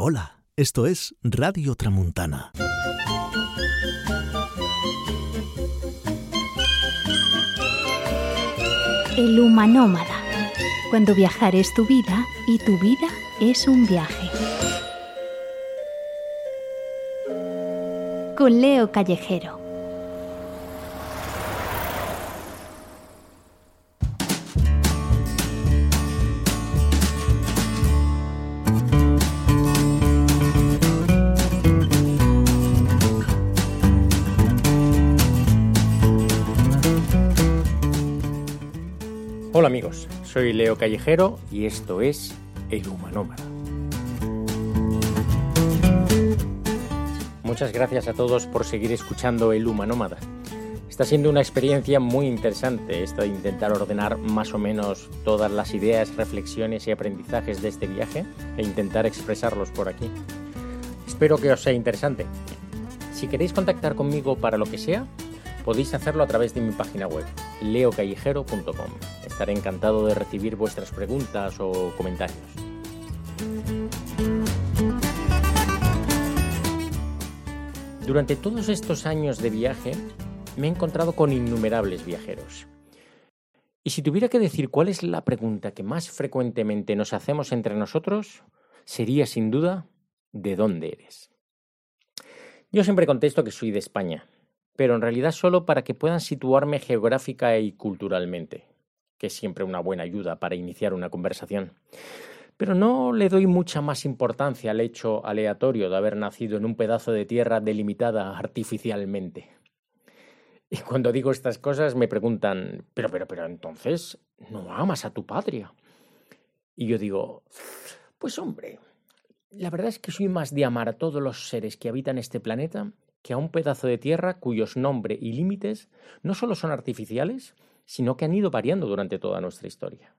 Hola, esto es Radio Tramuntana. El humanómada. Cuando viajar es tu vida y tu vida es un viaje. Con Leo Callejero. Amigos, soy Leo Callejero y esto es El Humanómada. Muchas gracias a todos por seguir escuchando El Humanómada. Está siendo una experiencia muy interesante esto de intentar ordenar más o menos todas las ideas, reflexiones y aprendizajes de este viaje e intentar expresarlos por aquí. Espero que os sea interesante. Si queréis contactar conmigo para lo que sea, podéis hacerlo a través de mi página web, leocallejero.com. Estaré encantado de recibir vuestras preguntas o comentarios. Durante todos estos años de viaje me he encontrado con innumerables viajeros. Y si tuviera que decir cuál es la pregunta que más frecuentemente nos hacemos entre nosotros, sería sin duda, ¿de dónde eres? Yo siempre contesto que soy de España, pero en realidad solo para que puedan situarme geográfica y culturalmente, que es siempre una buena ayuda para iniciar una conversación. Pero no le doy mucha más importancia al hecho aleatorio de haber nacido en un pedazo de tierra delimitada artificialmente. Y cuando digo estas cosas me preguntan, pero, pero, pero entonces, ¿no amas a tu patria? Y yo digo, pues hombre, la verdad es que soy más de amar a todos los seres que habitan este planeta que a un pedazo de tierra cuyos nombre y límites no solo son artificiales, sino que han ido variando durante toda nuestra historia.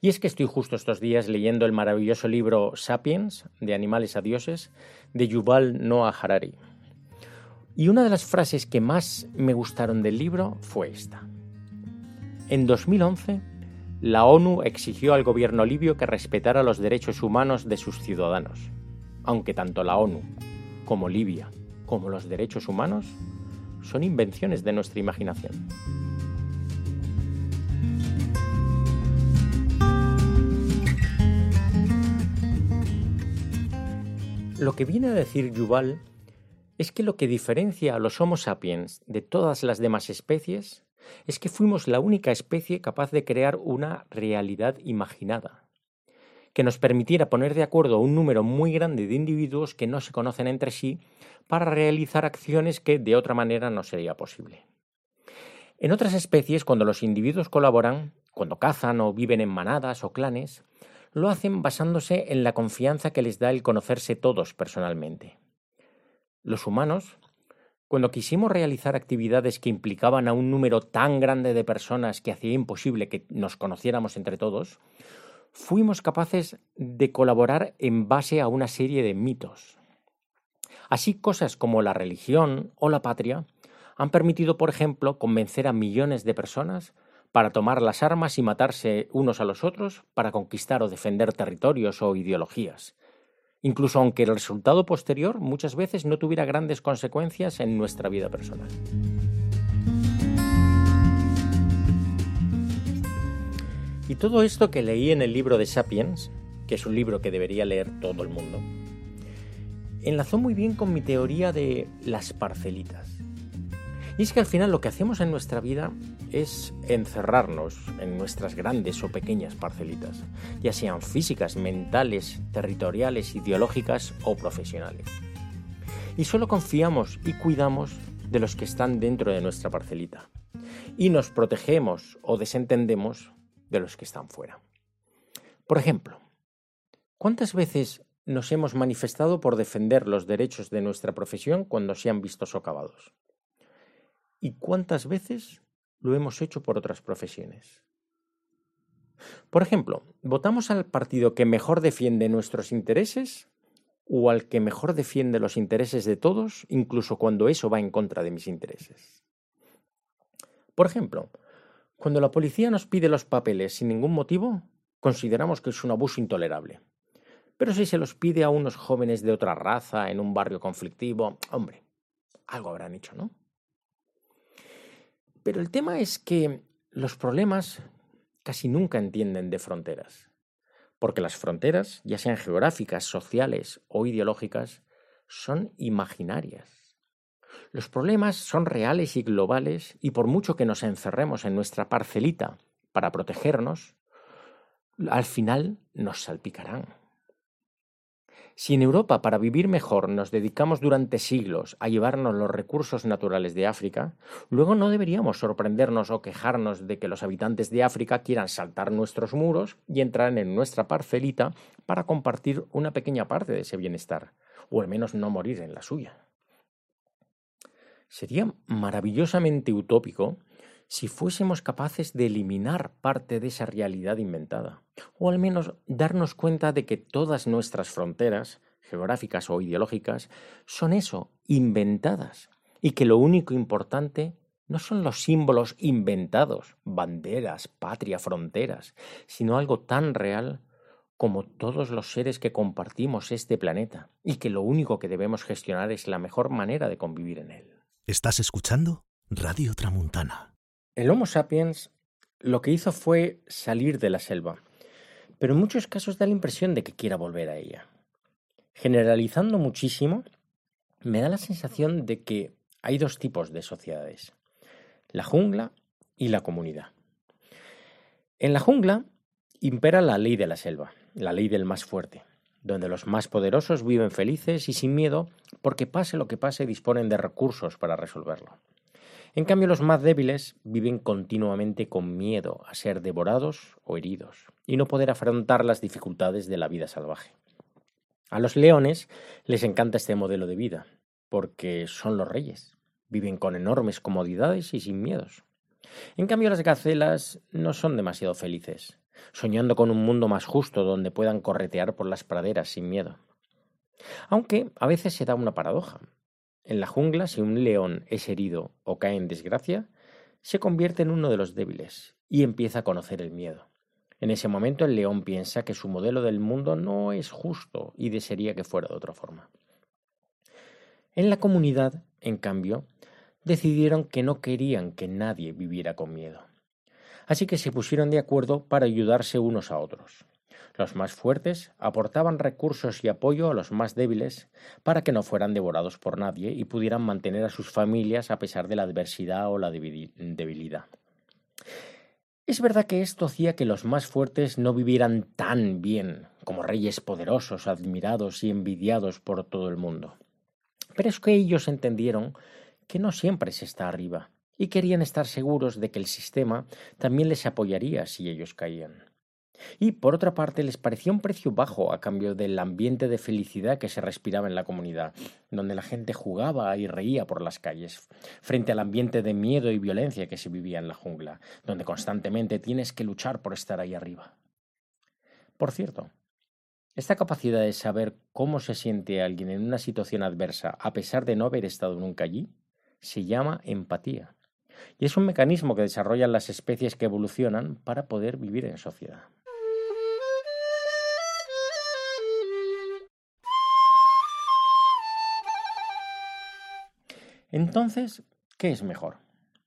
Y es que estoy justo estos días leyendo el maravilloso libro Sapiens, de animales a dioses, de Yuval Noah Harari. Y una de las frases que más me gustaron del libro fue esta. En 2011, la ONU exigió al gobierno libio que respetara los derechos humanos de sus ciudadanos, aunque tanto la ONU como Libia como los derechos humanos son invenciones de nuestra imaginación. Lo que viene a decir Yuval es que lo que diferencia a los Homo sapiens de todas las demás especies es que fuimos la única especie capaz de crear una realidad imaginada, que nos permitiera poner de acuerdo un número muy grande de individuos que no se conocen entre sí para realizar acciones que de otra manera no sería posible. En otras especies, cuando los individuos colaboran, cuando cazan o viven en manadas o clanes, lo hacen basándose en la confianza que les da el conocerse todos personalmente. Los humanos, cuando quisimos realizar actividades que implicaban a un número tan grande de personas que hacía imposible que nos conociéramos entre todos, fuimos capaces de colaborar en base a una serie de mitos. Así cosas como la religión o la patria han permitido, por ejemplo, convencer a millones de personas para tomar las armas y matarse unos a los otros para conquistar o defender territorios o ideologías, incluso aunque el resultado posterior muchas veces no tuviera grandes consecuencias en nuestra vida personal. Y todo esto que leí en el libro de Sapiens, que es un libro que debería leer todo el mundo, enlazó muy bien con mi teoría de las parcelitas. Y es que al final lo que hacemos en nuestra vida es encerrarnos en nuestras grandes o pequeñas parcelitas, ya sean físicas, mentales, territoriales, ideológicas o profesionales. Y solo confiamos y cuidamos de los que están dentro de nuestra parcelita. Y nos protegemos o desentendemos de los que están fuera. Por ejemplo, ¿cuántas veces nos hemos manifestado por defender los derechos de nuestra profesión cuando se han visto socavados. ¿Y cuántas veces lo hemos hecho por otras profesiones? Por ejemplo, ¿votamos al partido que mejor defiende nuestros intereses o al que mejor defiende los intereses de todos, incluso cuando eso va en contra de mis intereses? Por ejemplo, cuando la policía nos pide los papeles sin ningún motivo, consideramos que es un abuso intolerable Pero si se los pide a unos jóvenes de otra raza en un barrio conflictivo, hombre, algo habrán hecho, ¿no? Pero el tema es que los problemas casi nunca entienden de fronteras, porque las fronteras, ya sean geográficas, sociales o ideológicas, son imaginarias. Los problemas son reales y globales y por mucho que nos encerremos en nuestra parcelita para protegernos, al final nos salpicarán. Si en Europa para vivir mejor nos dedicamos durante siglos a llevarnos los recursos naturales de África, luego no deberíamos sorprendernos o quejarnos de que los habitantes de África quieran saltar nuestros muros y entrar en nuestra parcelita para compartir una pequeña parte de ese bienestar, o al menos no morir en la suya. Sería maravillosamente utópico si fuésemos capaces de eliminar parte de esa realidad inventada, o al menos darnos cuenta de que todas nuestras fronteras, geográficas o ideológicas, son eso, inventadas, y que lo único importante no son los símbolos inventados, banderas, patria, fronteras, sino algo tan real como todos los seres que compartimos este planeta, y que lo único que debemos gestionar es la mejor manera de convivir en él. ¿Estás escuchando? Radio Tramuntana. El Homo sapiens lo que hizo fue salir de la selva, pero en muchos casos da la impresión de que quiera volver a ella. Generalizando muchísimo, me da la sensación de que hay dos tipos de sociedades, la jungla y la comunidad. En la jungla impera la ley de la selva, la ley del más fuerte, donde los más poderosos viven felices y sin miedo porque pase lo que pase disponen de recursos para resolverlo. En cambio, los más débiles viven continuamente con miedo a ser devorados o heridos y no poder afrontar las dificultades de la vida salvaje. A los leones les encanta este modelo de vida, porque son los reyes, viven con enormes comodidades y sin miedos. En cambio, las gacelas no son demasiado felices, soñando con un mundo más justo donde puedan corretear por las praderas sin miedo. Aunque a veces se da una paradoja, en la jungla, si un león es herido o cae en desgracia, se convierte en uno de los débiles y empieza a conocer el miedo. En ese momento el león piensa que su modelo del mundo no es justo y desearía que fuera de otra forma. En la comunidad, en cambio, decidieron que no querían que nadie viviera con miedo. Así que se pusieron de acuerdo para ayudarse unos a otros. Los más fuertes aportaban recursos y apoyo a los más débiles para que no fueran devorados por nadie y pudieran mantener a sus familias a pesar de la adversidad o la debilidad. Es verdad que esto hacía que los más fuertes no vivieran tan bien como reyes poderosos, admirados y envidiados por todo el mundo. Pero es que ellos entendieron que no siempre se está arriba y querían estar seguros de que el sistema también les apoyaría si ellos caían. Y por otra parte les parecía un precio bajo a cambio del ambiente de felicidad que se respiraba en la comunidad, donde la gente jugaba y reía por las calles, frente al ambiente de miedo y violencia que se vivía en la jungla, donde constantemente tienes que luchar por estar ahí arriba. Por cierto, esta capacidad de saber cómo se siente alguien en una situación adversa a pesar de no haber estado nunca allí, se llama empatía. Y es un mecanismo que desarrollan las especies que evolucionan para poder vivir en sociedad. Entonces, ¿qué es mejor?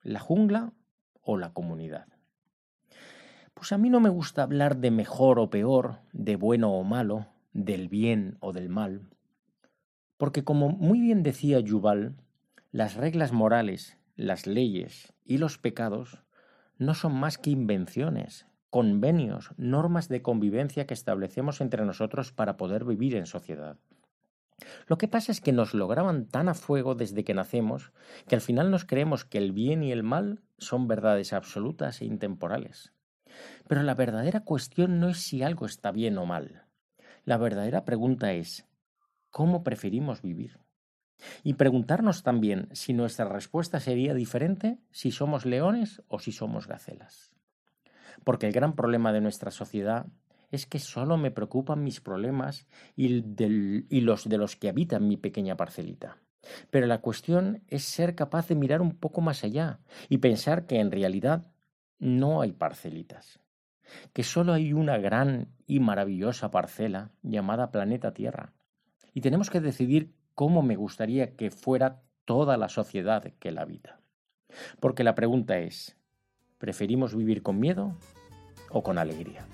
¿La jungla o la comunidad? Pues a mí no me gusta hablar de mejor o peor, de bueno o malo, del bien o del mal, porque como muy bien decía Yuval, las reglas morales, las leyes y los pecados no son más que invenciones, convenios, normas de convivencia que establecemos entre nosotros para poder vivir en sociedad. Lo que pasa es que nos lograban tan a fuego desde que nacemos que al final nos creemos que el bien y el mal son verdades absolutas e intemporales. Pero la verdadera cuestión no es si algo está bien o mal. La verdadera pregunta es ¿cómo preferimos vivir? Y preguntarnos también si nuestra respuesta sería diferente si somos leones o si somos gacelas. Porque el gran problema de nuestra sociedad es que solo me preocupan mis problemas y, los de los que habitan mi pequeña parcelita. Pero la cuestión es ser capaz de mirar un poco más allá y pensar que en realidad no hay parcelitas, que solo hay una gran y maravillosa parcela llamada planeta Tierra. Y tenemos que decidir cómo me gustaría que fuera toda la sociedad que la habita. Porque la pregunta es, ¿preferimos vivir con miedo o con alegría?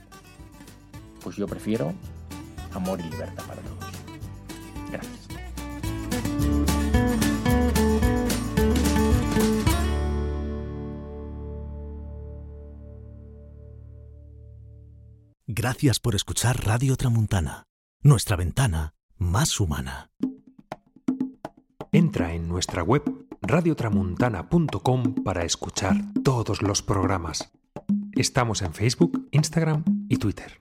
Pues yo prefiero amor y libertad para todos. Gracias. Gracias por escuchar Radio Tramuntana, nuestra ventana más humana. Entra en nuestra web radiotramuntana.com para escuchar todos los programas. Estamos en Facebook, Instagram y Twitter.